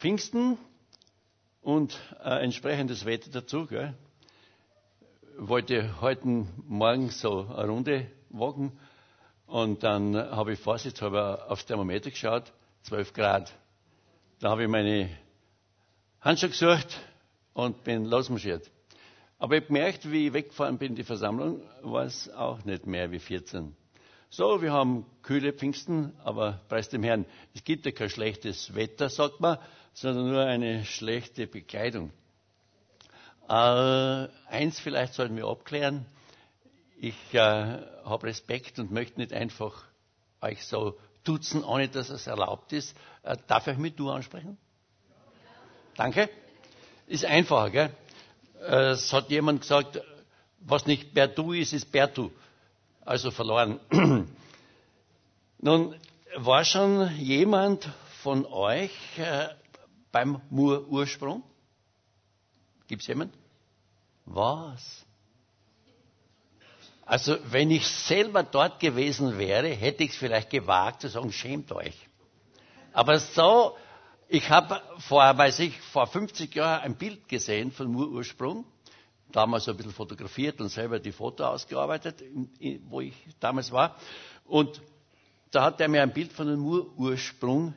Pfingsten und äh, entsprechendes Wetter dazu. Gell? Wollte heute Morgen so eine Runde wagen und dann habe ich vorsichtshalber aufs Thermometer geschaut, 12 Grad. Da habe ich meine Handschuhe gesucht und bin losmarschiert. Aber ich habe gemerkt, wie ich weggefahren bin, die Versammlung, war es auch nicht mehr wie 14. So, wir haben kühle Pfingsten, aber preis dem Herrn, es gibt ja kein schlechtes Wetter, sagt man, sondern nur eine schlechte Bekleidung. Äh, eins vielleicht sollten wir abklären. Ich äh, habe Respekt und möchte nicht einfach euch so duzen, ohne dass es erlaubt ist. Äh, darf ich mit du ansprechen? Danke. Ist einfacher, gell? Äh, es hat jemand gesagt, was nicht Bertu ist, ist Bertu also verloren. Nun, war schon jemand von euch äh, beim Mur-Ursprung? Gibt es jemand? Was? Also, wenn ich selber dort gewesen wäre, hätte ich es vielleicht gewagt zu sagen, schämt euch. Aber so, ich habe vor, weiß ich, vor 50 Jahren ein Bild gesehen von Mur-Ursprung damals ein bisschen fotografiert und selber die Foto ausgearbeitet, wo ich damals war. Und da hat er mir ein Bild von dem Ursprung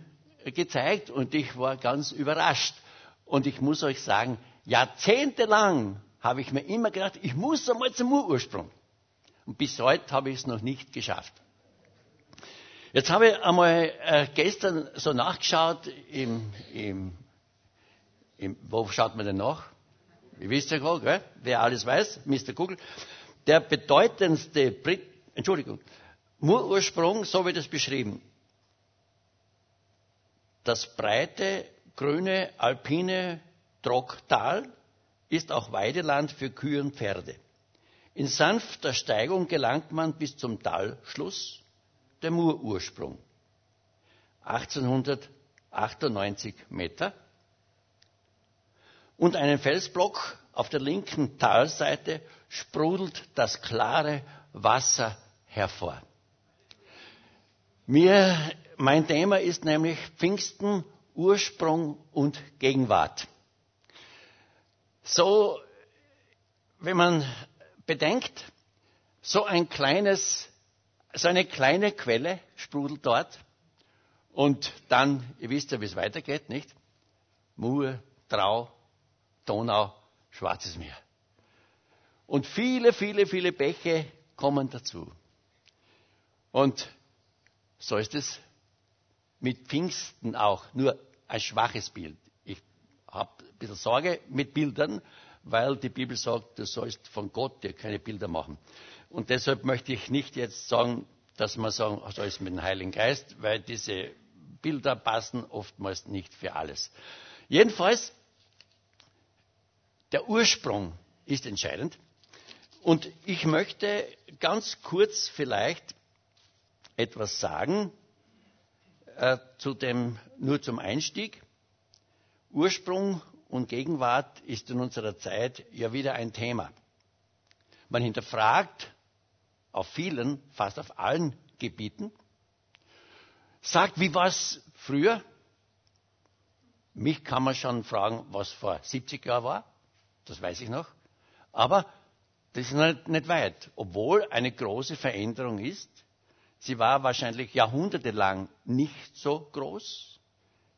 gezeigt und ich war ganz überrascht. Und ich muss euch sagen, jahrzehntelang habe ich mir immer gedacht, ich muss einmal zum Ursprung. Und bis heute habe ich es noch nicht geschafft. Jetzt habe ich einmal äh, gestern so nachgeschaut, im, im, im, wo schaut man denn nach? Ihr wisst ja gerade, gell? wer alles weiß, Mr. Google. Der bedeutendste Brit Entschuldigung, Ursprung, so wird es beschrieben. Das breite, grüne, alpine Trocktal ist auch Weideland für Kühe und Pferde. In sanfter Steigung gelangt man bis zum Talschluss, der Murursprung. 1898 Meter und einen Felsblock auf der linken Talseite sprudelt das klare Wasser hervor. Mir, mein Thema ist nämlich Pfingsten, Ursprung und Gegenwart. So, wenn man bedenkt, so ein kleines, so eine kleine Quelle sprudelt dort und dann, ihr wisst ja, wie es weitergeht, nicht? Mur, Trau, Donau, Schwarzes Meer. Und viele, viele, viele Bäche kommen dazu. Und so ist es mit Pfingsten auch, nur ein schwaches Bild. Ich habe ein bisschen Sorge mit Bildern, weil die Bibel sagt, du sollst von Gott dir keine Bilder machen. Und deshalb möchte ich nicht jetzt sagen, dass man sagen soll es mit dem Heiligen Geist, weil diese Bilder passen oftmals nicht für alles. Jedenfalls der Ursprung ist entscheidend. Und ich möchte ganz kurz vielleicht etwas sagen äh, zu dem, nur zum Einstieg. Ursprung und Gegenwart ist in unserer Zeit ja wieder ein Thema. Man hinterfragt auf vielen, fast auf allen Gebieten, sagt, wie war es früher? Mich kann man schon fragen, was vor 70 Jahren war das weiß ich noch. Aber das ist nicht, nicht weit, obwohl eine große Veränderung ist. Sie war wahrscheinlich jahrhundertelang nicht so groß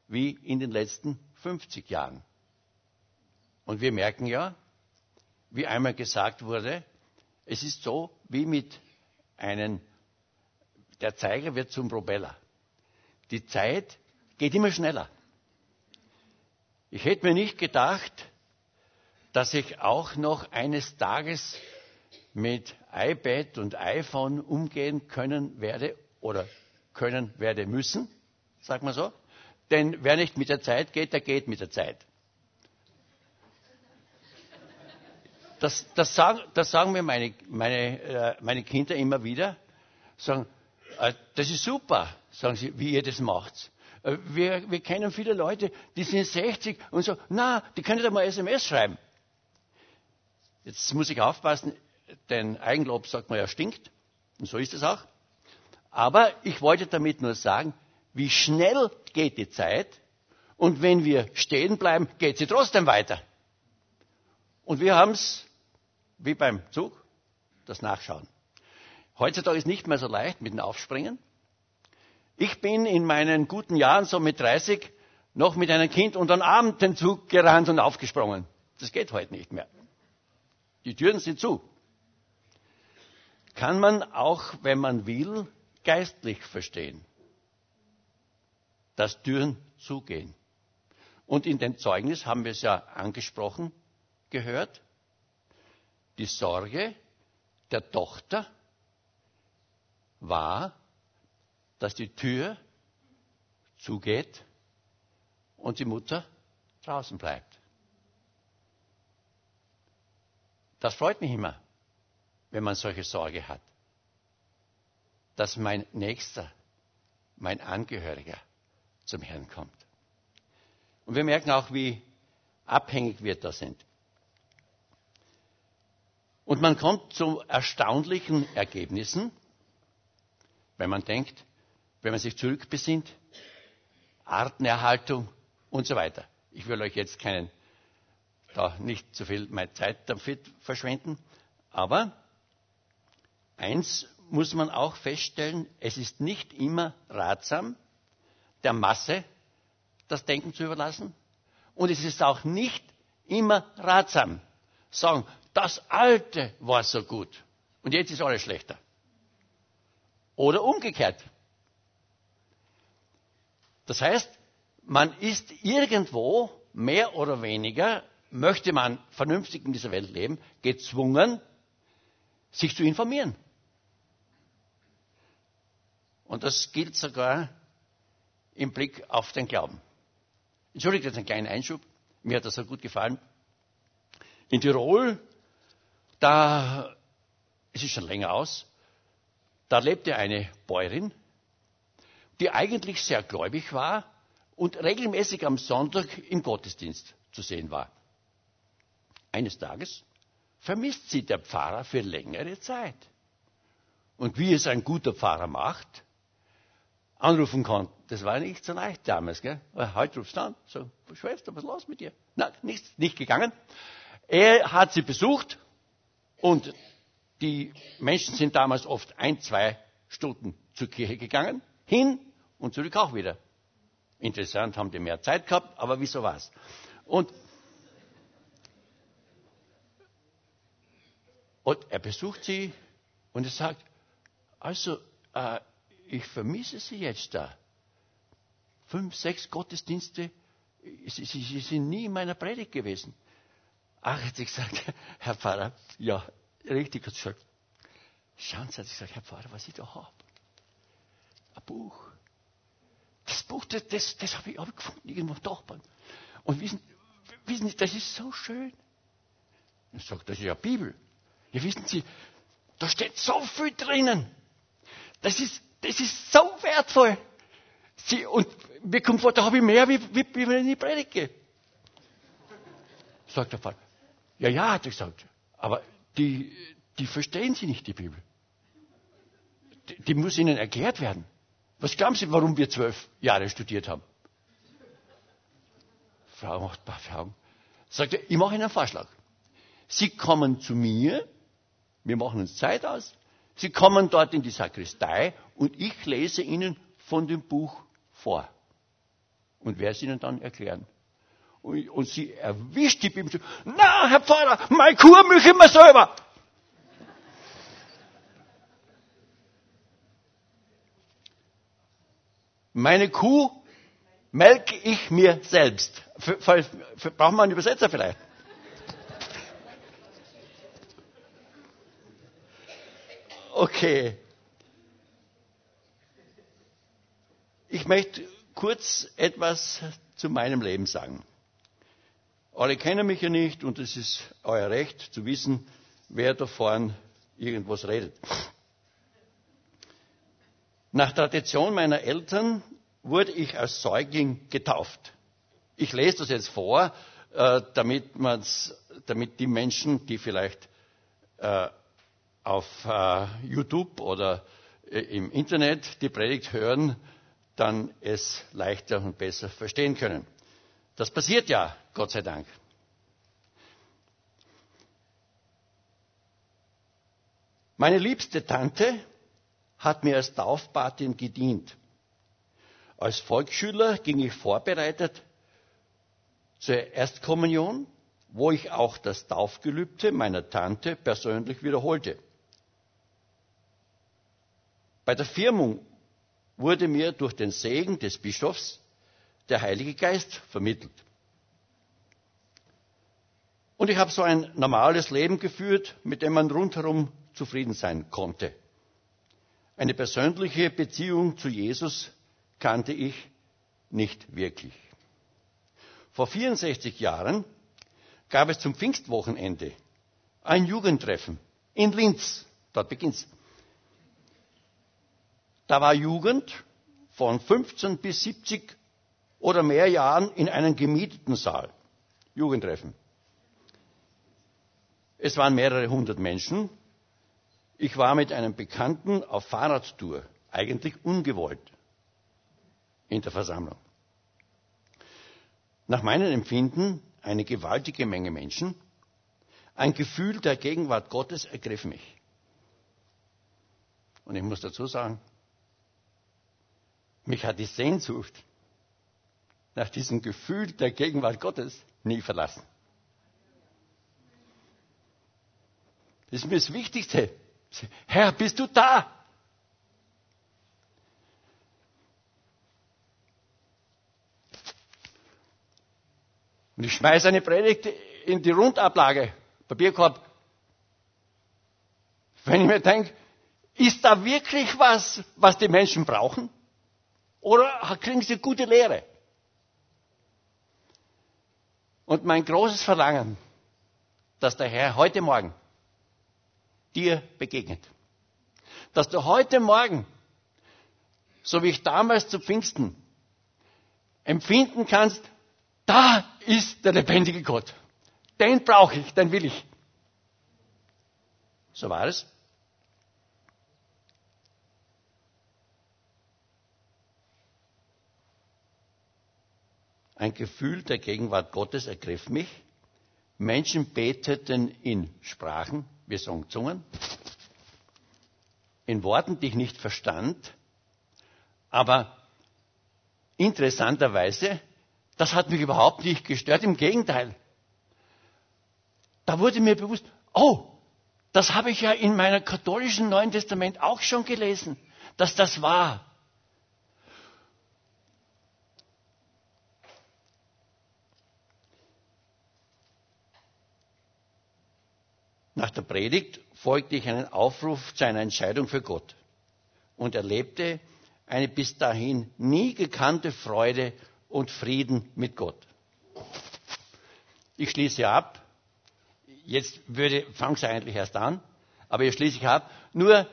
wie in den letzten 50 Jahren. Und wir merken ja, wie einmal gesagt wurde, es ist so wie mit einem, der Zeiger wird zum Propeller. Die Zeit geht immer schneller. Ich hätte mir nicht gedacht, dass ich auch noch eines Tages mit iPad und iPhone umgehen können werde oder können werde müssen, sag mal so. Denn wer nicht mit der Zeit geht, der geht mit der Zeit. Das, das, sagen, das sagen, mir meine, meine, äh, meine Kinder immer wieder. Sagen, äh, das ist super, sagen sie, wie ihr das macht. Äh, wir, wir kennen viele Leute, die sind 60 und so, na, die können doch mal SMS schreiben. Jetzt muss ich aufpassen, denn Eigenlob sagt man ja stinkt. Und so ist es auch. Aber ich wollte damit nur sagen, wie schnell geht die Zeit Und wenn wir stehen bleiben, geht sie trotzdem weiter. Und wir haben es, wie beim Zug, das Nachschauen. Heutzutage ist nicht mehr so leicht mit dem Aufspringen. Ich bin in meinen guten Jahren, so mit 30, noch mit einem Kind unter den Arm den Zug gerannt und aufgesprungen. Das geht heute nicht mehr. Die Türen sind zu. Kann man auch, wenn man will, geistlich verstehen, dass Türen zugehen. Und in dem Zeugnis haben wir es ja angesprochen, gehört, die Sorge der Tochter war, dass die Tür zugeht und die Mutter draußen bleibt. Das freut mich immer, wenn man solche Sorge hat, dass mein Nächster, mein Angehöriger zum Herrn kommt. Und wir merken auch, wie abhängig wir da sind. Und man kommt zu erstaunlichen Ergebnissen, wenn man denkt, wenn man sich zurückbesinnt, Artenerhaltung und so weiter. Ich will euch jetzt keinen, da nicht zu viel meine Zeit damit verschwenden, aber eins muss man auch feststellen, es ist nicht immer ratsam, der Masse das Denken zu überlassen. Und es ist auch nicht immer ratsam, sagen, das Alte war so gut und jetzt ist alles schlechter. Oder umgekehrt. Das heißt, man ist irgendwo mehr oder weniger, möchte man vernünftig in dieser Welt leben, gezwungen, sich zu informieren. Und das gilt sogar im Blick auf den Glauben. Entschuldigt jetzt einen kleinen Einschub. Mir hat das so gut gefallen. In Tirol, da, es ist schon länger aus, da lebte eine Bäuerin, die eigentlich sehr gläubig war und regelmäßig am Sonntag im Gottesdienst zu sehen war. Eines Tages vermisst sie der Pfarrer für längere Zeit. Und wie es ein guter Pfarrer macht, anrufen kann. Das war nicht so leicht damals. Gell? Heute rufst du an, so, Schwester, was ist los mit dir? Nein, nichts, nicht gegangen. Er hat sie besucht und die Menschen sind damals oft ein, zwei Stunden zur Kirche gegangen, hin und zurück auch wieder. Interessant, haben die mehr Zeit gehabt, aber wieso war's? Und, und er besucht sie und er sagt, also, äh, ich vermisse Sie jetzt da. Fünf, sechs Gottesdienste, Sie, Sie, Sie sind nie in meiner Predigt gewesen. Ach, hat sie gesagt, Herr Pfarrer, ja, richtig, hat sie gesagt. Schauen Sie, hat sie gesagt, Herr Pfarrer, was ich da habe. Ein Buch. Das Buch, das, das, das habe ich, hab ich gefunden, irgendwo im Dachboden. Und wissen, wissen Sie, das ist so schön. Ich sage, das ist ja Bibel. Ja, wissen Sie, da steht so viel drinnen. Das ist, das ist so wertvoll. Sie, und mir kommt vor, da habe ich mehr, wie, wie, wie wenn ich predige. Sagt der Vater. Ja, ja, hat er gesagt. Aber die, die verstehen Sie nicht, die Bibel. Die, die muss Ihnen erklärt werden. Was glauben Sie, warum wir zwölf Jahre studiert haben? Frau macht ein paar Fragen. Sagt er, ich mache Ihnen einen Vorschlag. Sie kommen zu mir, wir machen uns Zeit aus, Sie kommen dort in die Sakristei und ich lese Ihnen von dem Buch vor und werde es Ihnen dann erklären. Und, und sie erwischt die Bibel. Na, Herr Pfarrer, meine Kuh milch immer selber. Meine Kuh melke ich mir selbst. Für, für, brauchen wir einen Übersetzer vielleicht? Okay. Ich möchte kurz etwas zu meinem Leben sagen. Alle kennen mich ja nicht und es ist euer Recht zu wissen, wer da vorne irgendwas redet. Nach Tradition meiner Eltern wurde ich als Säugling getauft. Ich lese das jetzt vor, äh, damit, damit die Menschen, die vielleicht äh, auf äh, YouTube oder äh, im Internet die Predigt hören, dann es leichter und besser verstehen können. Das passiert ja, Gott sei Dank. Meine liebste Tante hat mir als Taufpatin gedient. Als Volksschüler ging ich vorbereitet zur Erstkommunion, wo ich auch das Taufgelübde meiner Tante persönlich wiederholte. Bei der Firmung wurde mir durch den Segen des Bischofs der Heilige Geist vermittelt. Und ich habe so ein normales Leben geführt, mit dem man rundherum zufrieden sein konnte. Eine persönliche Beziehung zu Jesus kannte ich nicht wirklich. Vor 64 Jahren gab es zum Pfingstwochenende ein Jugendtreffen in Linz. Dort beginnt's. Da war Jugend von 15 bis 70 oder mehr Jahren in einem gemieteten Saal. Jugendtreffen. Es waren mehrere hundert Menschen. Ich war mit einem Bekannten auf Fahrradtour, eigentlich ungewollt, in der Versammlung. Nach meinem Empfinden eine gewaltige Menge Menschen. Ein Gefühl der Gegenwart Gottes ergriff mich. Und ich muss dazu sagen, mich hat die Sehnsucht nach diesem Gefühl der Gegenwart Gottes nie verlassen. Das ist mir das Wichtigste. Herr, bist du da? Und ich schmeiße eine Predigt in die Rundablage, Papierkorb. Wenn ich mir denke, ist da wirklich was, was die Menschen brauchen? Oder kriegen sie gute Lehre? Und mein großes Verlangen, dass der Herr heute Morgen dir begegnet. Dass du heute Morgen, so wie ich damals zu Pfingsten, empfinden kannst, da ist der lebendige Gott. Den brauche ich, den will ich. So war es. Ein Gefühl der Gegenwart Gottes ergriff mich. Menschen beteten in Sprachen, wir sagen Zungen, in Worten, die ich nicht verstand, aber interessanterweise, das hat mich überhaupt nicht gestört, im Gegenteil. Da wurde mir bewusst, oh, das habe ich ja in meinem katholischen Neuen Testament auch schon gelesen, dass das war. Nach der Predigt folgte ich einen Aufruf zu einer Entscheidung für Gott und erlebte eine bis dahin nie gekannte Freude und Frieden mit Gott. Ich schließe ab. Jetzt würde, fange ich eigentlich erst an, aber jetzt schließe ich ab. Nur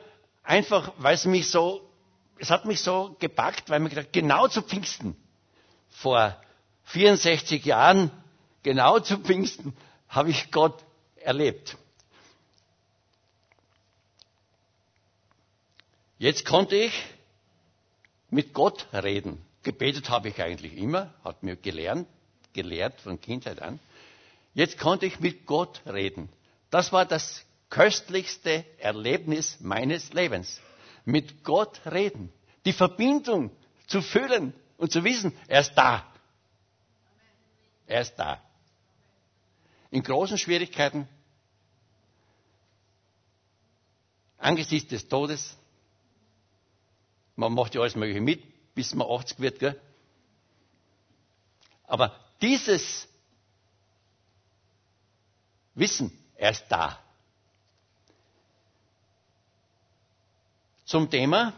einfach, weil es mich so, es hat mich so gepackt, weil mir gedacht, genau zu Pfingsten, vor 64 Jahren, genau zu Pfingsten, habe ich Gott erlebt. Jetzt konnte ich mit Gott reden. Gebetet habe ich eigentlich immer, hat mir gelernt, gelehrt von Kindheit an. Jetzt konnte ich mit Gott reden. Das war das köstlichste Erlebnis meines Lebens. Mit Gott reden. Die Verbindung zu fühlen und zu wissen, er ist da. Er ist da. In großen Schwierigkeiten, angesichts des Todes, man macht ja alles Mögliche mit, bis man 80 wird. Gell? Aber dieses Wissen, er ist da. Zum Thema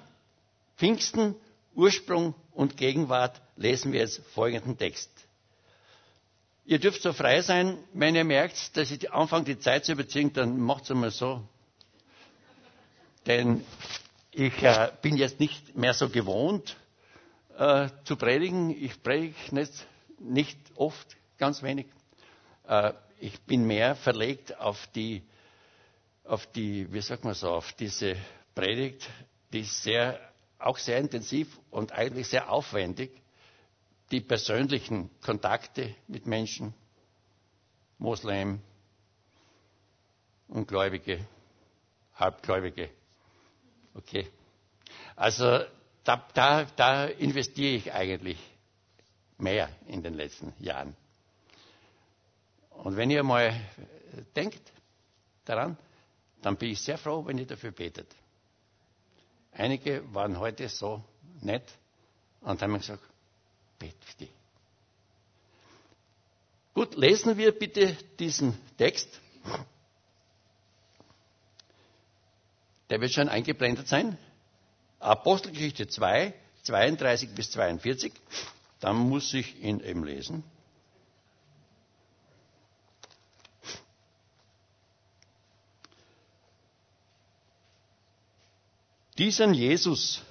Pfingsten, Ursprung und Gegenwart lesen wir jetzt folgenden Text. Ihr dürft so frei sein, wenn ihr merkt, dass ich anfange, die Zeit zu überziehen, dann macht es einmal so. Denn ich äh, bin jetzt nicht mehr so gewohnt äh, zu predigen. Ich predige nicht, nicht oft, ganz wenig. Äh, ich bin mehr verlegt auf die, auf die, wie sagt man so, auf diese Predigt, die sehr, auch sehr intensiv und eigentlich sehr aufwendig, die persönlichen Kontakte mit Menschen, Moslem, Ungläubige, Halbgläubige. Okay. Also da, da, da investiere ich eigentlich mehr in den letzten Jahren. Und wenn ihr mal denkt daran, dann bin ich sehr froh, wenn ihr dafür betet. Einige waren heute so nett und haben gesagt, bet für die. Gut, lesen wir bitte diesen Text. Der wird schon eingeblendet sein. Apostelgeschichte 2, 32 bis 42. Dann muss ich ihn eben lesen. Diesen Jesus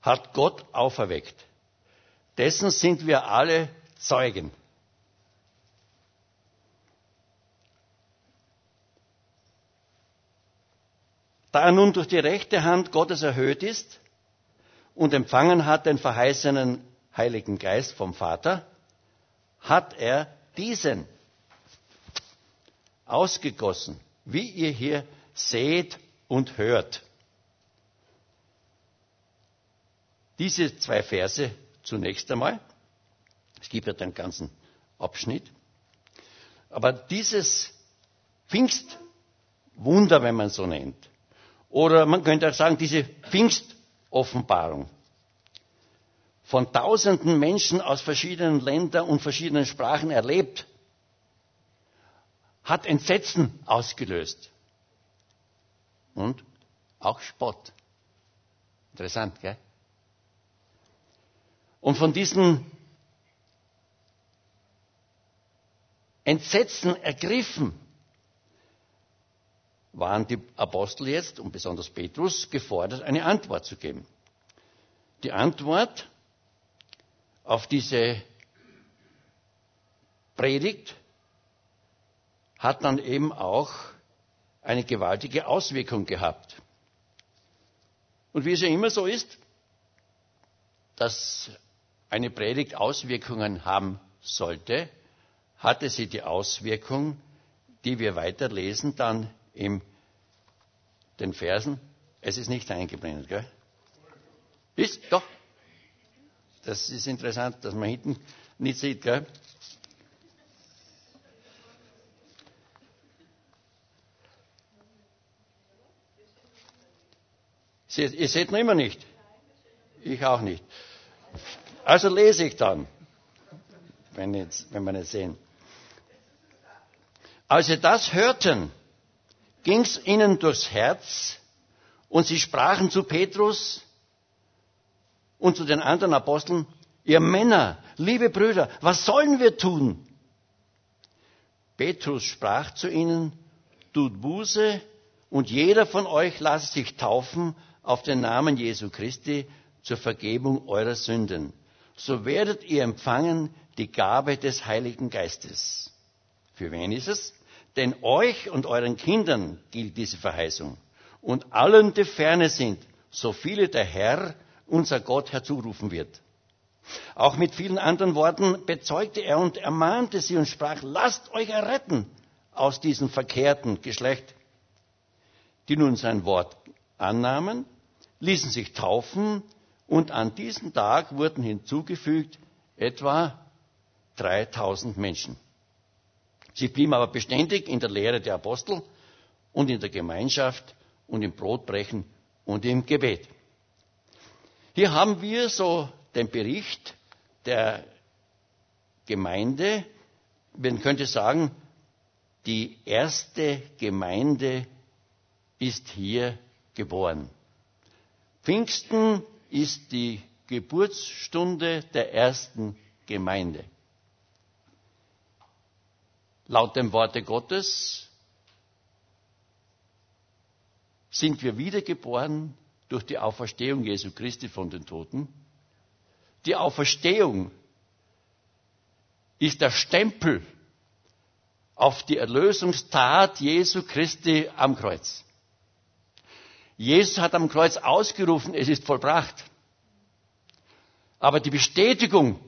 hat Gott auferweckt. Dessen sind wir alle Zeugen. Da er nun durch die rechte Hand Gottes erhöht ist und empfangen hat den verheißenen Heiligen Geist vom Vater, hat er diesen ausgegossen, wie ihr hier seht und hört. Diese zwei Verse zunächst einmal. Es gibt ja den ganzen Abschnitt. Aber dieses Pfingstwunder, wenn man so nennt, oder man könnte auch sagen, diese Pfingstoffenbarung von tausenden Menschen aus verschiedenen Ländern und verschiedenen Sprachen erlebt, hat Entsetzen ausgelöst. Und auch Spott. Interessant, gell? Und von diesen Entsetzen ergriffen waren die Apostel jetzt und besonders Petrus gefordert, eine Antwort zu geben. Die Antwort auf diese Predigt hat dann eben auch eine gewaltige Auswirkung gehabt. Und wie es ja immer so ist, dass eine Predigt Auswirkungen haben sollte, hatte sie die Auswirkung, die wir weiterlesen dann in den Versen. Es ist nicht eingeblendet, gell? Ist? Doch. Das ist interessant, dass man hinten nicht sieht, gell? Ihr seht noch immer nicht. Ich auch nicht. Also lese ich dann, wenn, jetzt, wenn wir nicht sehen. Als sie das hörten, ging es ihnen durchs Herz und sie sprachen zu Petrus und zu den anderen Aposteln, ihr Männer, liebe Brüder, was sollen wir tun? Petrus sprach zu ihnen, tut Buße und jeder von euch lasse sich taufen auf den Namen Jesu Christi zur Vergebung eurer Sünden so werdet ihr empfangen die Gabe des Heiligen Geistes. Für wen ist es? Denn euch und euren Kindern gilt diese Verheißung. Und allen, die ferne sind, so viele der Herr, unser Gott, herzurufen wird. Auch mit vielen anderen Worten bezeugte er und ermahnte sie und sprach, lasst euch erretten aus diesem verkehrten Geschlecht. Die nun sein Wort annahmen, ließen sich taufen und an diesem Tag wurden hinzugefügt etwa 3000 Menschen. Sie blieben aber beständig in der Lehre der Apostel und in der Gemeinschaft und im Brotbrechen und im Gebet. Hier haben wir so den Bericht der Gemeinde, man könnte sagen, die erste Gemeinde ist hier geboren. Pfingsten ist die Geburtsstunde der ersten Gemeinde. Laut dem Worte Gottes sind wir wiedergeboren durch die Auferstehung Jesu Christi von den Toten. Die Auferstehung ist der Stempel auf die Erlösungstat Jesu Christi am Kreuz. Jesus hat am Kreuz ausgerufen, es ist vollbracht. Aber die Bestätigung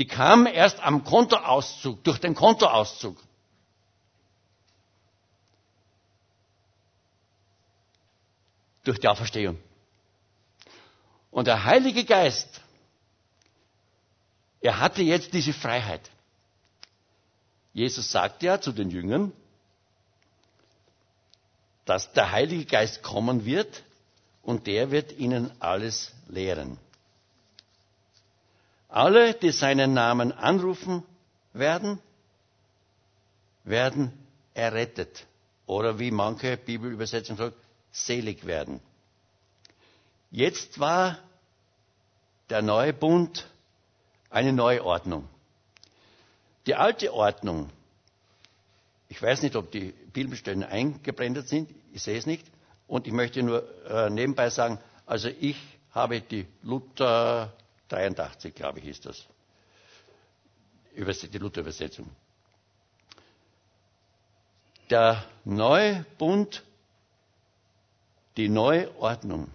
Die kam erst am Kontoauszug, durch den Kontoauszug. Durch die Auferstehung. Und der Heilige Geist, er hatte jetzt diese Freiheit. Jesus sagte ja zu den Jüngern, dass der Heilige Geist kommen wird und der wird ihnen alles lehren. Alle, die seinen Namen anrufen werden, werden errettet. Oder wie manche Bibelübersetzungen sagen, selig werden. Jetzt war der neue Bund eine neue Ordnung. Die alte Ordnung, ich weiß nicht, ob die Bibelstellen eingeblendet sind, ich sehe es nicht, und ich möchte nur äh, nebenbei sagen, also ich habe die Luther 83, glaube ich, ist das. Die Luther-Übersetzung. Der neue Bund, die neue Ordnung.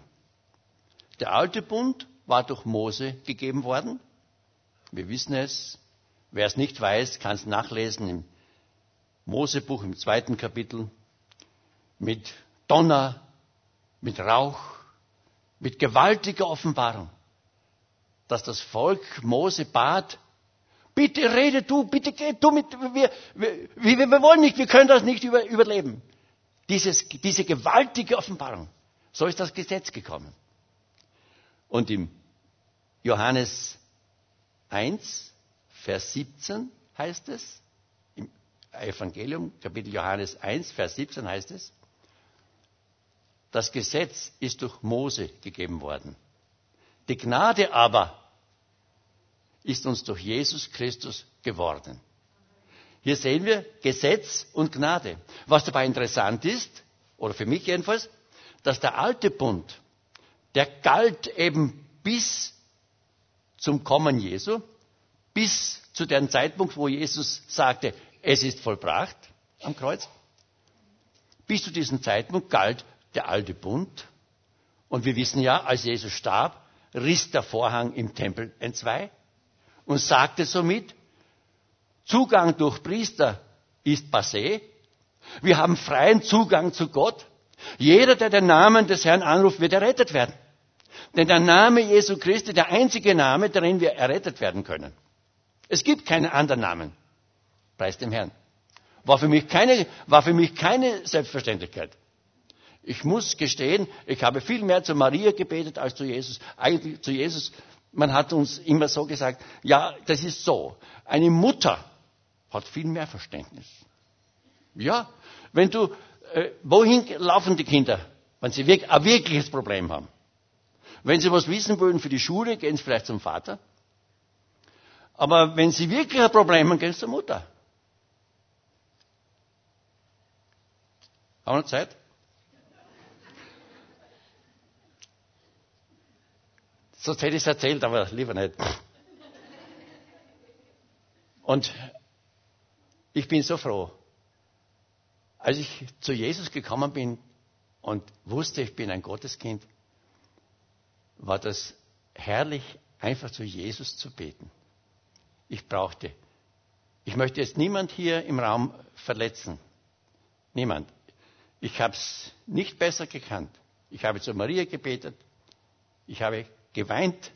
Der alte Bund war durch Mose gegeben worden. Wir wissen es. Wer es nicht weiß, kann es nachlesen im Mosebuch im zweiten Kapitel. Mit Donner, mit Rauch, mit gewaltiger Offenbarung dass das Volk Mose bat, bitte rede du, bitte geh du mit, wir, wir, wir, wir wollen nicht, wir können das nicht über, überleben. Dieses, diese gewaltige Offenbarung. So ist das Gesetz gekommen. Und im Johannes 1, Vers 17 heißt es, im Evangelium, Kapitel Johannes 1, Vers 17 heißt es, das Gesetz ist durch Mose gegeben worden. Die Gnade aber ist uns durch Jesus Christus geworden. Hier sehen wir Gesetz und Gnade. Was dabei interessant ist, oder für mich jedenfalls, dass der alte Bund, der galt eben bis zum Kommen Jesu, bis zu dem Zeitpunkt, wo Jesus sagte, es ist vollbracht am Kreuz. Bis zu diesem Zeitpunkt galt der alte Bund. Und wir wissen ja, als Jesus starb, riss der Vorhang im Tempel entzwei und sagte somit, Zugang durch Priester ist passé. Wir haben freien Zugang zu Gott. Jeder, der den Namen des Herrn anruft, wird errettet werden. Denn der Name Jesu Christi, der einzige Name, darin wir errettet werden können. Es gibt keinen anderen Namen. Preis dem Herrn. War für mich keine, war für mich keine Selbstverständlichkeit. Ich muss gestehen, ich habe viel mehr zu Maria gebetet als zu Jesus. Eigentlich zu Jesus. Man hat uns immer so gesagt, ja, das ist so. Eine Mutter hat viel mehr Verständnis. Ja, wenn du, äh, wohin laufen die Kinder, wenn sie wirklich, ein wirkliches Problem haben? Wenn sie was wissen wollen für die Schule, gehen sie vielleicht zum Vater. Aber wenn sie wirklich ein Problem haben, gehen sie zur Mutter. Haben wir noch Zeit? Sonst hätte ich es erzählt, aber lieber nicht. Und ich bin so froh. Als ich zu Jesus gekommen bin und wusste, ich bin ein Gotteskind, war das herrlich, einfach zu Jesus zu beten. Ich brauchte. Ich möchte jetzt niemand hier im Raum verletzen. Niemand. Ich habe es nicht besser gekannt. Ich habe zu Maria gebetet. Ich habe geweint,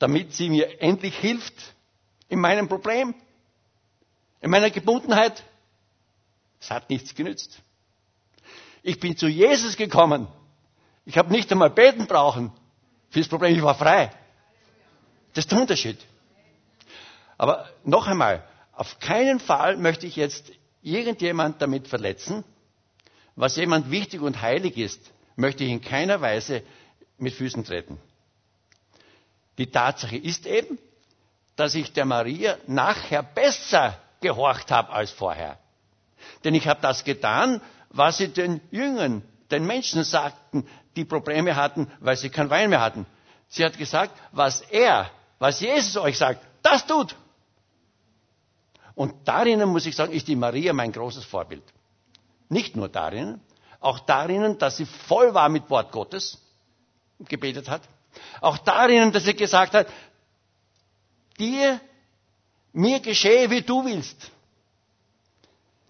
damit sie mir endlich hilft in meinem Problem, in meiner Gebundenheit. Es hat nichts genützt. Ich bin zu Jesus gekommen. Ich habe nicht einmal beten brauchen für das Problem. Ich war frei. Das ist der Unterschied. Aber noch einmal, auf keinen Fall möchte ich jetzt irgendjemand damit verletzen. Was jemand wichtig und heilig ist, möchte ich in keiner Weise mit Füßen treten. Die Tatsache ist eben, dass ich der Maria nachher besser gehorcht habe als vorher. Denn ich habe das getan, was sie den Jüngern, den Menschen sagten, die Probleme hatten, weil sie kein Wein mehr hatten. Sie hat gesagt, was er, was Jesus euch sagt, das tut. Und darin, muss ich sagen, ist die Maria mein großes Vorbild. Nicht nur darin, auch darin, dass sie voll war mit Wort Gottes, gebetet hat. Auch darin, dass er gesagt hat, dir, mir geschehe, wie du willst.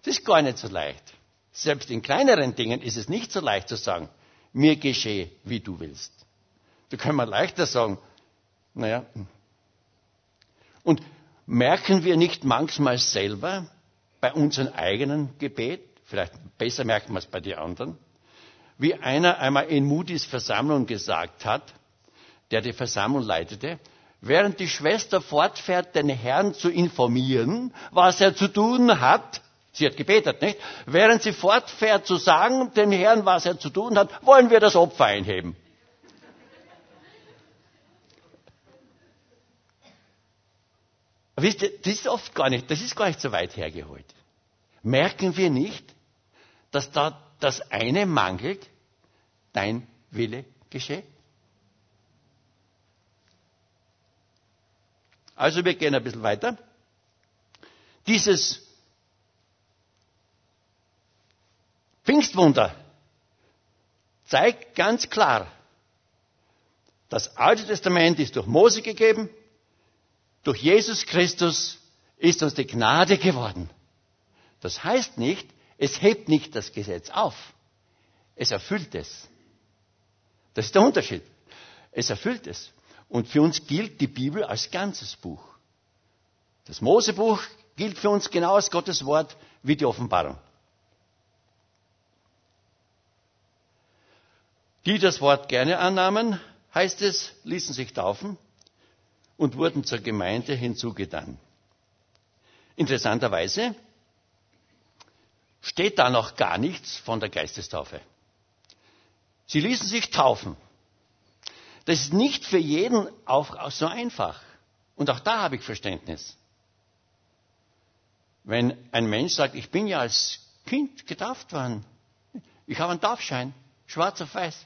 Das ist gar nicht so leicht. Selbst in kleineren Dingen ist es nicht so leicht zu sagen, mir geschehe, wie du willst. Da kann man leichter sagen, naja. Und merken wir nicht manchmal selber bei unserem eigenen Gebet, vielleicht besser merken wir es bei den anderen, wie einer einmal in Moody's Versammlung gesagt hat, der die Versammlung leitete, während die Schwester fortfährt, den Herrn zu informieren, was er zu tun hat, sie hat gebetet, nicht? Während sie fortfährt zu sagen, dem Herrn, was er zu tun hat, wollen wir das Opfer einheben. Wisst ihr, das ist oft gar nicht, das ist gar nicht so weit hergeholt. Merken wir nicht, dass da das eine mangelt, dein Wille geschehe? Also wir gehen ein bisschen weiter. Dieses Pfingstwunder zeigt ganz klar, das Alte Testament ist durch Mose gegeben, durch Jesus Christus ist uns die Gnade geworden. Das heißt nicht, es hebt nicht das Gesetz auf. Es erfüllt es. Das ist der Unterschied. Es erfüllt es. Und für uns gilt die Bibel als ganzes Buch. Das Mosebuch gilt für uns genau als Gottes Wort wie die Offenbarung. Die das Wort gerne annahmen, heißt es, ließen sich taufen und wurden zur Gemeinde hinzugetan. Interessanterweise steht da noch gar nichts von der Geistestaufe. Sie ließen sich taufen. Das ist nicht für jeden auch so einfach. Und auch da habe ich Verständnis. Wenn ein Mensch sagt, ich bin ja als Kind getauft worden, ich habe einen Taufschein, schwarz auf weiß.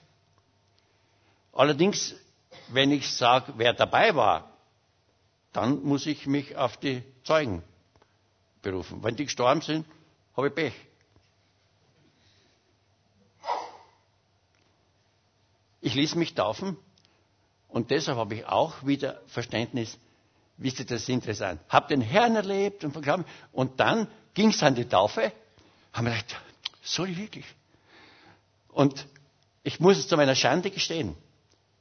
Allerdings, wenn ich sage, wer dabei war, dann muss ich mich auf die Zeugen berufen. Wenn die gestorben sind, habe ich Pech. Ich ließ mich taufen und deshalb habe ich auch wieder Verständnis. Wisst ihr, das ist interessant. Hab den Herrn erlebt und verglaubt und dann ging es an die Taufe. Haben wir gedacht, soll ich wirklich? Und ich muss es zu meiner Schande gestehen.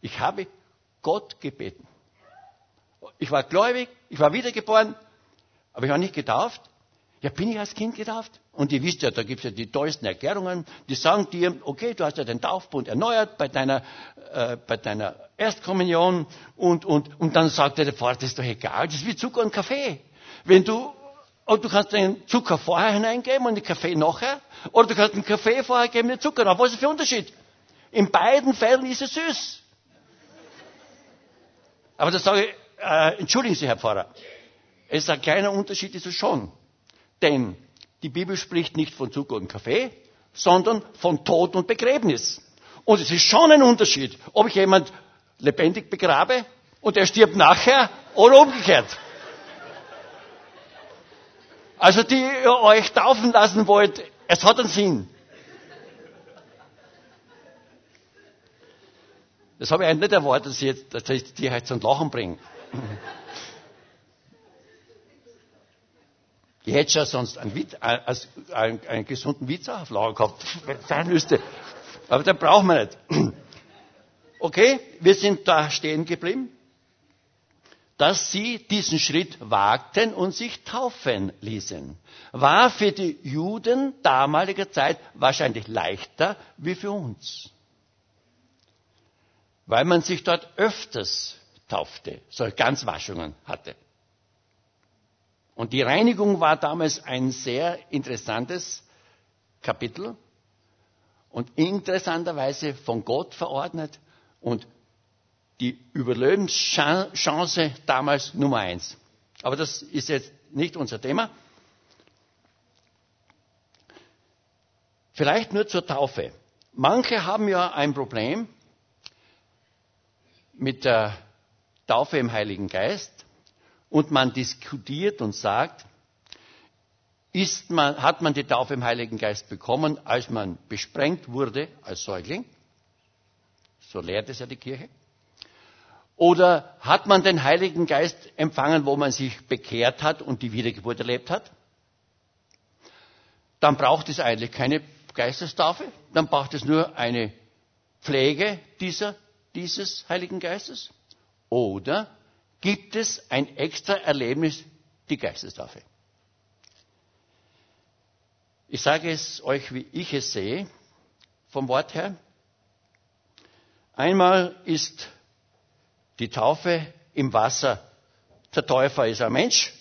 Ich habe Gott gebeten. Ich war gläubig, ich war wiedergeboren, aber ich war nicht getauft. Ja, bin ich als Kind getauft? Und ihr wisst ja, da gibt es ja die tollsten Erklärungen, die sagen dir, okay, du hast ja den Taufbund erneuert bei deiner, äh, bei deiner Erstkommunion und, und, und dann sagt der Vater, das ist doch egal, das ist wie Zucker und Kaffee. Wenn du, und du kannst den Zucker vorher hineingeben und den Kaffee nachher, oder du kannst den Kaffee vorher geben und den Zucker nach. Was ist der Unterschied? In beiden Fällen ist es süß. Aber das sage ich, äh, entschuldigen Sie, Herr Pfarrer, es ist ein kleiner Unterschied, ist es schon. Denn die Bibel spricht nicht von Zucker und Kaffee, sondern von Tod und Begräbnis. Und es ist schon ein Unterschied, ob ich jemand lebendig begrabe und er stirbt nachher oder umgekehrt. Also die ihr euch taufen lassen wollt, es hat einen Sinn. Das habe ich eigentlich nicht erwartet, dass ich, jetzt, dass ich die heute zum Lachen bringe. Ich hätte schon sonst einen, Witz, einen, einen, einen gesunden Witz auf Lager gehabt, wenn es sein müsste. Aber den brauchen wir nicht. Okay, wir sind da stehen geblieben, dass sie diesen Schritt wagten und sich taufen ließen. War für die Juden damaliger Zeit wahrscheinlich leichter wie für uns weil man sich dort öfters taufte, so Ganzwaschungen hatte. Und die Reinigung war damals ein sehr interessantes Kapitel und interessanterweise von Gott verordnet und die Überlebenschance damals Nummer eins. Aber das ist jetzt nicht unser Thema. Vielleicht nur zur Taufe. Manche haben ja ein Problem, mit der Taufe im Heiligen Geist und man diskutiert und sagt, man, hat man die Taufe im Heiligen Geist bekommen, als man besprengt wurde als Säugling? So lehrt es ja die Kirche. Oder hat man den Heiligen Geist empfangen, wo man sich bekehrt hat und die Wiedergeburt erlebt hat? Dann braucht es eigentlich keine Geistestaufe, dann braucht es nur eine Pflege dieser, dieses Heiligen Geistes. Oder gibt es ein extra Erlebnis, die Geistestaufe? Ich sage es euch, wie ich es sehe, vom Wort her. Einmal ist die Taufe im Wasser. Der Täufer ist ein Mensch,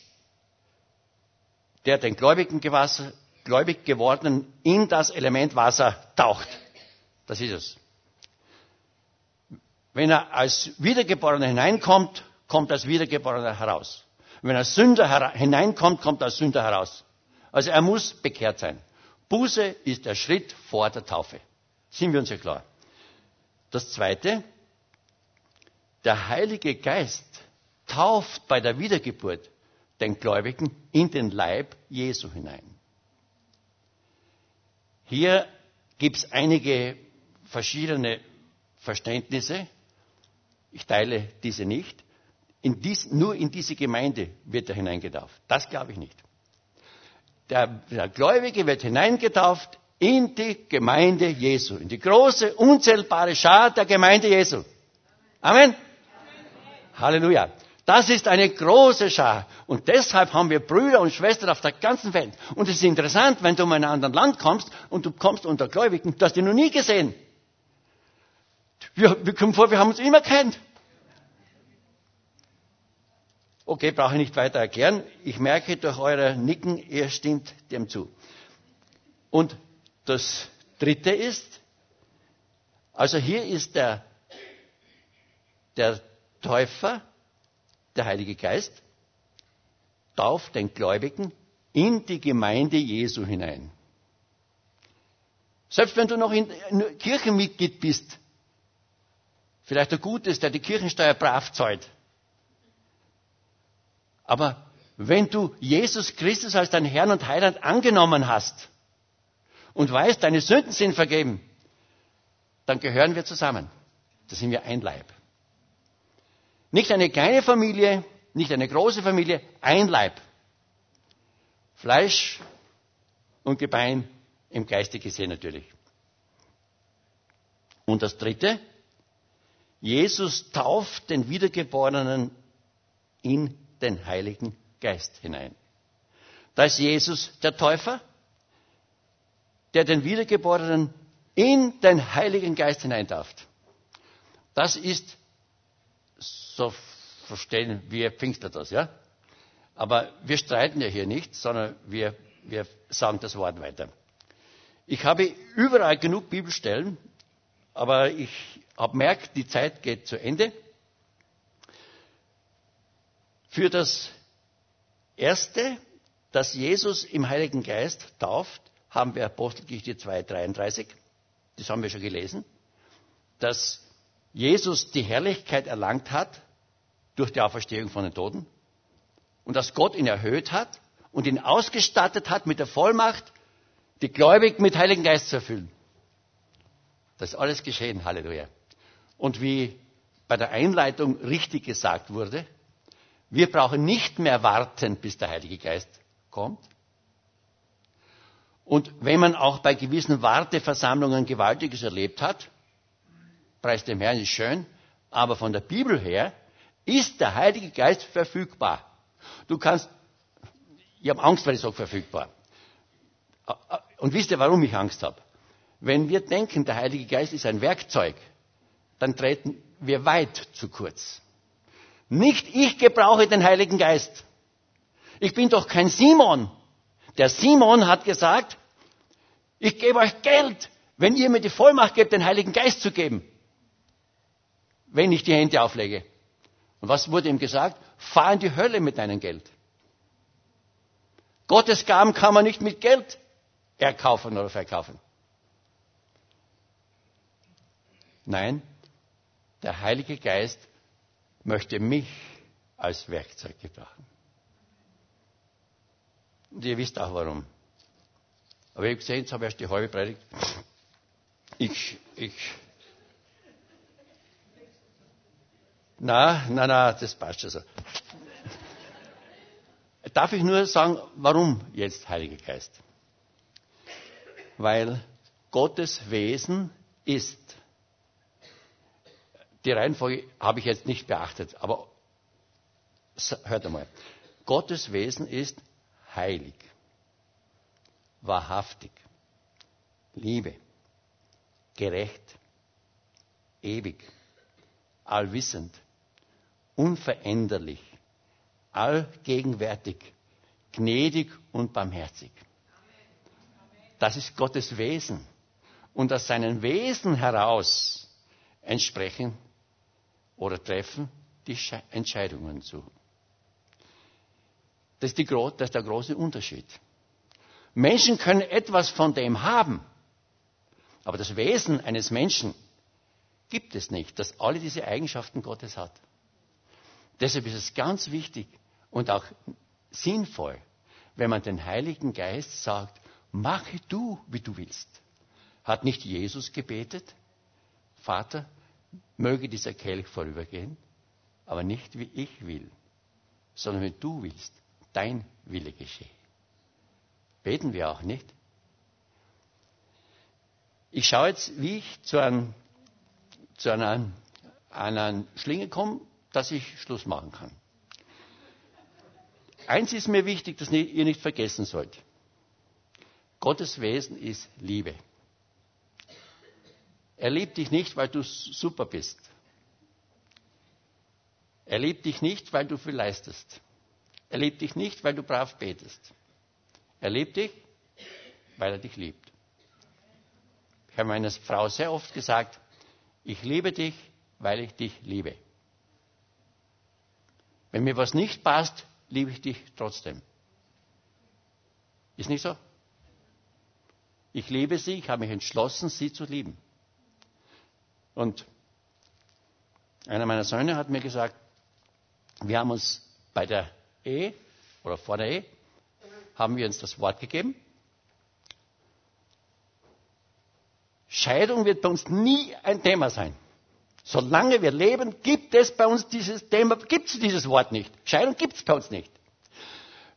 der den gläubigen Gewasser, gläubig gewordenen in das Element Wasser taucht. Das ist es. Wenn er als Wiedergeborener hineinkommt, kommt als Wiedergeborener heraus. Wenn er Sünder hineinkommt, kommt er als Sünder heraus. Also er muss bekehrt sein. Buße ist der Schritt vor der Taufe. Sind wir uns ja klar. Das Zweite, der Heilige Geist tauft bei der Wiedergeburt den Gläubigen in den Leib Jesu hinein. Hier gibt es einige verschiedene Verständnisse. Ich teile diese nicht. In dies, nur in diese Gemeinde wird er hineingetauft. Das glaube ich nicht. Der, der Gläubige wird hineingetauft in die Gemeinde Jesu, in die große, unzählbare Schar der Gemeinde Jesu. Amen. Halleluja. Das ist eine große Schar. Und deshalb haben wir Brüder und Schwestern auf der ganzen Welt. Und es ist interessant, wenn du in ein anderes Land kommst und du kommst unter Gläubigen, du hast die noch nie gesehen. Wir, wir kommen vor, wir haben uns immer kennt. Okay, brauche ich nicht weiter erklären. Ich merke durch eure Nicken, ihr stimmt dem zu. Und das dritte ist, also hier ist der, der Täufer, der Heilige Geist, tauft den Gläubigen in die Gemeinde Jesu hinein. Selbst wenn du noch in Kirchenmitglied bist, vielleicht der Gute ist, der die Kirchensteuer brav zahlt. Aber wenn du Jesus Christus als dein Herrn und Heiland angenommen hast und weißt, deine Sünden sind vergeben, dann gehören wir zusammen. Da sind wir ein Leib. Nicht eine kleine Familie, nicht eine große Familie, ein Leib. Fleisch und Gebein im Geiste gesehen natürlich. Und das Dritte, Jesus tauft den Wiedergeborenen in den Heiligen Geist hinein. Da ist Jesus der Täufer, der den Wiedergeborenen in den Heiligen Geist hineintauft. Das ist so verstehen wir Pfingster das, ja? Aber wir streiten ja hier nicht, sondern wir, wir sagen das Wort weiter. Ich habe überall genug Bibelstellen, aber ich habe merkt, die Zeit geht zu Ende. Für das Erste, dass Jesus im Heiligen Geist tauft, haben wir Apostelgeschichte 2,33. Das haben wir schon gelesen. Dass Jesus die Herrlichkeit erlangt hat durch die Auferstehung von den Toten und dass Gott ihn erhöht hat und ihn ausgestattet hat mit der Vollmacht, die Gläubigen mit Heiligen Geist zu erfüllen. Das ist alles geschehen, Halleluja. Und wie bei der Einleitung richtig gesagt wurde, wir brauchen nicht mehr warten, bis der Heilige Geist kommt. Und wenn man auch bei gewissen Warteversammlungen Gewaltiges erlebt hat, preis dem Herrn ist schön, aber von der Bibel her ist der Heilige Geist verfügbar. Du kannst, ich habe Angst, weil ich sage verfügbar. Und wisst ihr, warum ich Angst habe? Wenn wir denken, der Heilige Geist ist ein Werkzeug, dann treten wir weit zu kurz. Nicht ich gebrauche den Heiligen Geist. Ich bin doch kein Simon. Der Simon hat gesagt, ich gebe euch Geld, wenn ihr mir die Vollmacht gebt, den Heiligen Geist zu geben wenn ich die Hände auflege. Und was wurde ihm gesagt? Fahr in die Hölle mit deinem Geld. Gottes Gaben kann man nicht mit Geld erkaufen oder verkaufen. Nein, der Heilige Geist möchte mich als Werkzeug gebrauchen. Und ihr wisst auch warum. Aber ihr habt gesehen, jetzt habe ich erst die halbe Predigt. Ich, ich Na, na, na, das passt schon so. Darf ich nur sagen, warum jetzt Heiliger Geist? Weil Gottes Wesen ist. Die Reihenfolge habe ich jetzt nicht beachtet, aber hört einmal. Gottes Wesen ist heilig, wahrhaftig, Liebe, gerecht, ewig, allwissend, unveränderlich, allgegenwärtig, gnädig und barmherzig. Das ist Gottes Wesen. Und aus seinem Wesen heraus entsprechen oder treffen die Entscheidungen zu. Das ist, die, das ist der große Unterschied. Menschen können etwas von dem haben, aber das Wesen eines Menschen gibt es nicht, das alle diese Eigenschaften Gottes hat. Deshalb ist es ganz wichtig und auch sinnvoll, wenn man den Heiligen Geist sagt, mache du, wie du willst. Hat nicht Jesus gebetet? Vater, möge dieser Kelch vorübergehen, aber nicht wie ich will, sondern wie du willst, dein Wille geschehe. Beten wir auch nicht? Ich schaue jetzt, wie ich zu, einem, zu einer, einer Schlinge komme, dass ich Schluss machen kann. Eins ist mir wichtig, dass ihr nicht vergessen sollt. Gottes Wesen ist Liebe. Er liebt dich nicht, weil du super bist. Er liebt dich nicht, weil du viel leistest. Er liebt dich nicht, weil du brav betest. Er liebt dich, weil er dich liebt. Ich habe meiner Frau sehr oft gesagt, ich liebe dich, weil ich dich liebe. Wenn mir was nicht passt, liebe ich dich trotzdem. Ist nicht so? Ich liebe sie, ich habe mich entschlossen, sie zu lieben. Und einer meiner Söhne hat mir gesagt, wir haben uns bei der Ehe oder vor der Ehe, haben wir uns das Wort gegeben. Scheidung wird bei uns nie ein Thema sein. Solange wir leben, gibt es bei uns dieses Thema, gibt es dieses Wort nicht. Scheidung gibt es bei uns nicht.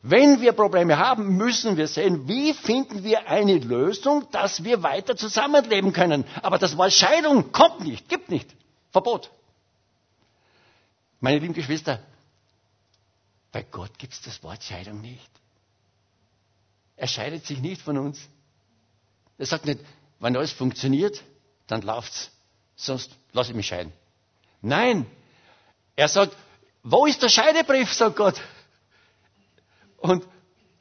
Wenn wir Probleme haben, müssen wir sehen, wie finden wir eine Lösung, dass wir weiter zusammenleben können. Aber das Wort Scheidung kommt nicht, gibt nicht. Verbot. Meine lieben Geschwister, bei Gott gibt es das Wort Scheidung nicht. Er scheidet sich nicht von uns. Er sagt nicht, wenn alles funktioniert, dann läuft's. Sonst lasse ich mich scheiden. Nein. Er sagt, wo ist der Scheidebrief, sagt Gott. Und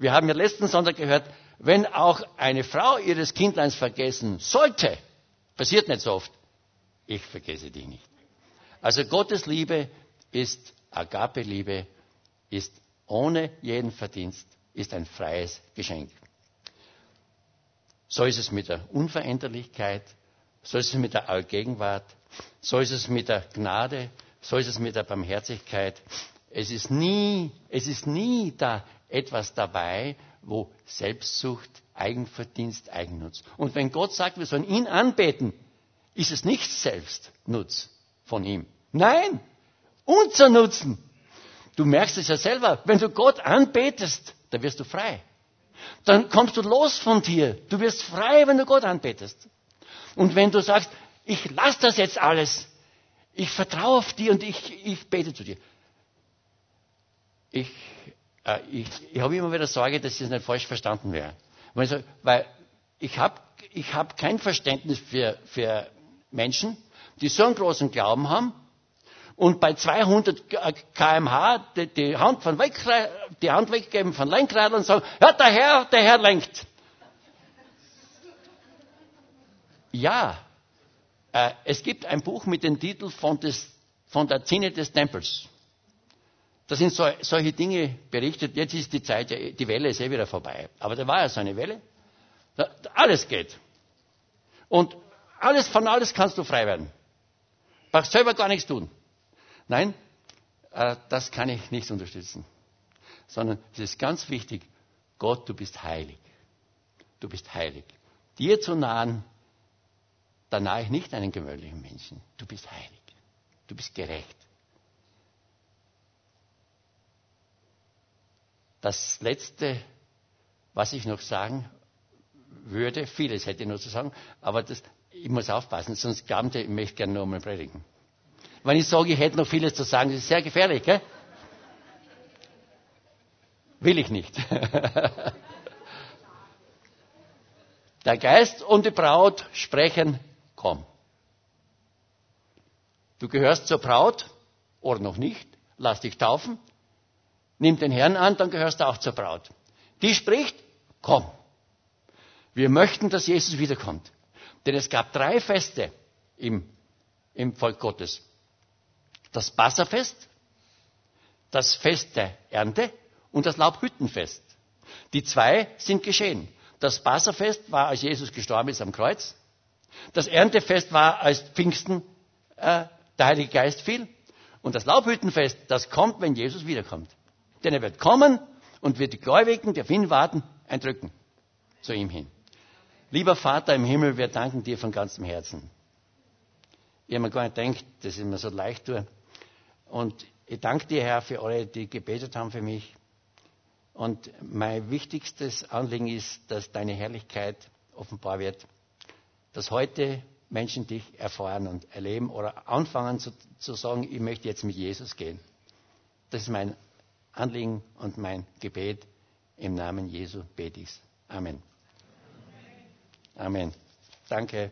wir haben ja letzten Sonntag gehört, wenn auch eine Frau ihres Kindleins vergessen sollte, passiert nicht so oft, ich vergesse dich nicht. Also Gottes Liebe ist Agape-Liebe ist ohne jeden Verdienst, ist ein freies Geschenk. So ist es mit der Unveränderlichkeit, so ist es mit der Allgegenwart, so ist es mit der Gnade, so ist es mit der Barmherzigkeit. Es ist nie, es ist nie da etwas dabei, wo Selbstsucht, Eigenverdienst, Eigennutz. Und wenn Gott sagt, wir sollen ihn anbeten, ist es nicht Selbstnutz von ihm. Nein, unser Nutzen. Du merkst es ja selber, wenn du Gott anbetest, dann wirst du frei. Dann kommst du los von dir. Du wirst frei, wenn du Gott anbetest. Und wenn du sagst, ich lasse das jetzt alles, ich vertraue auf dir und ich, ich bete zu dir. Ich, äh, ich, ich habe immer wieder Sorge, dass das nicht falsch verstanden wäre. Weil ich habe ich hab kein Verständnis für, für Menschen, die so einen großen Glauben haben, und bei 200 kmh die, die, Hand, von weg, die Hand weggeben von Lenkrad und sagen, ja, der Herr, der Herr lenkt. Ja, äh, es gibt ein Buch mit dem Titel von, des, von der Zinne des Tempels. Da sind so, solche Dinge berichtet. Jetzt ist die Zeit, die Welle ist eh wieder vorbei. Aber da war ja so eine Welle. Da, alles geht. Und alles, von alles kannst du frei werden. Brauchst selber gar nichts tun. Nein, äh, das kann ich nicht unterstützen. Sondern es ist ganz wichtig, Gott, du bist heilig. Du bist heilig. Dir zu nahen, da nahe ich nicht einen gewöhnlichen Menschen. Du bist heilig. Du bist gerecht. Das Letzte, was ich noch sagen würde, vieles hätte ich noch zu sagen, aber das, ich muss aufpassen, sonst glauben die, ich möchte gerne noch einmal predigen. Wenn ich sage, ich hätte noch vieles zu sagen, das ist sehr gefährlich, gell? Will ich nicht. Der Geist und die Braut sprechen, komm. Du gehörst zur Braut oder noch nicht, lass dich taufen, nimm den Herrn an, dann gehörst du auch zur Braut. Die spricht, komm. Wir möchten, dass Jesus wiederkommt. Denn es gab drei Feste im, im Volk Gottes. Das Passafest, das Fest der Ernte und das Laubhüttenfest. Die zwei sind geschehen. Das Passafest war, als Jesus gestorben ist am Kreuz. Das Erntefest war, als Pfingsten äh, der Heilige Geist fiel. Und das Laubhüttenfest, das kommt, wenn Jesus wiederkommt. Denn er wird kommen und wird die Gläubigen, die auf ihn warten, eindrücken. Zu ihm hin. Lieber Vater im Himmel, wir danken dir von ganzem Herzen. Ich habe mir gar nicht gedacht, dass ich mir so leicht tue. Und ich danke dir, Herr, für alle, die gebetet haben für mich. Und mein wichtigstes Anliegen ist, dass deine Herrlichkeit offenbar wird, dass heute Menschen dich erfahren und erleben oder anfangen zu, zu sagen, ich möchte jetzt mit Jesus gehen. Das ist mein Anliegen und mein Gebet. Im Namen Jesu bete ich Amen. Amen. Danke.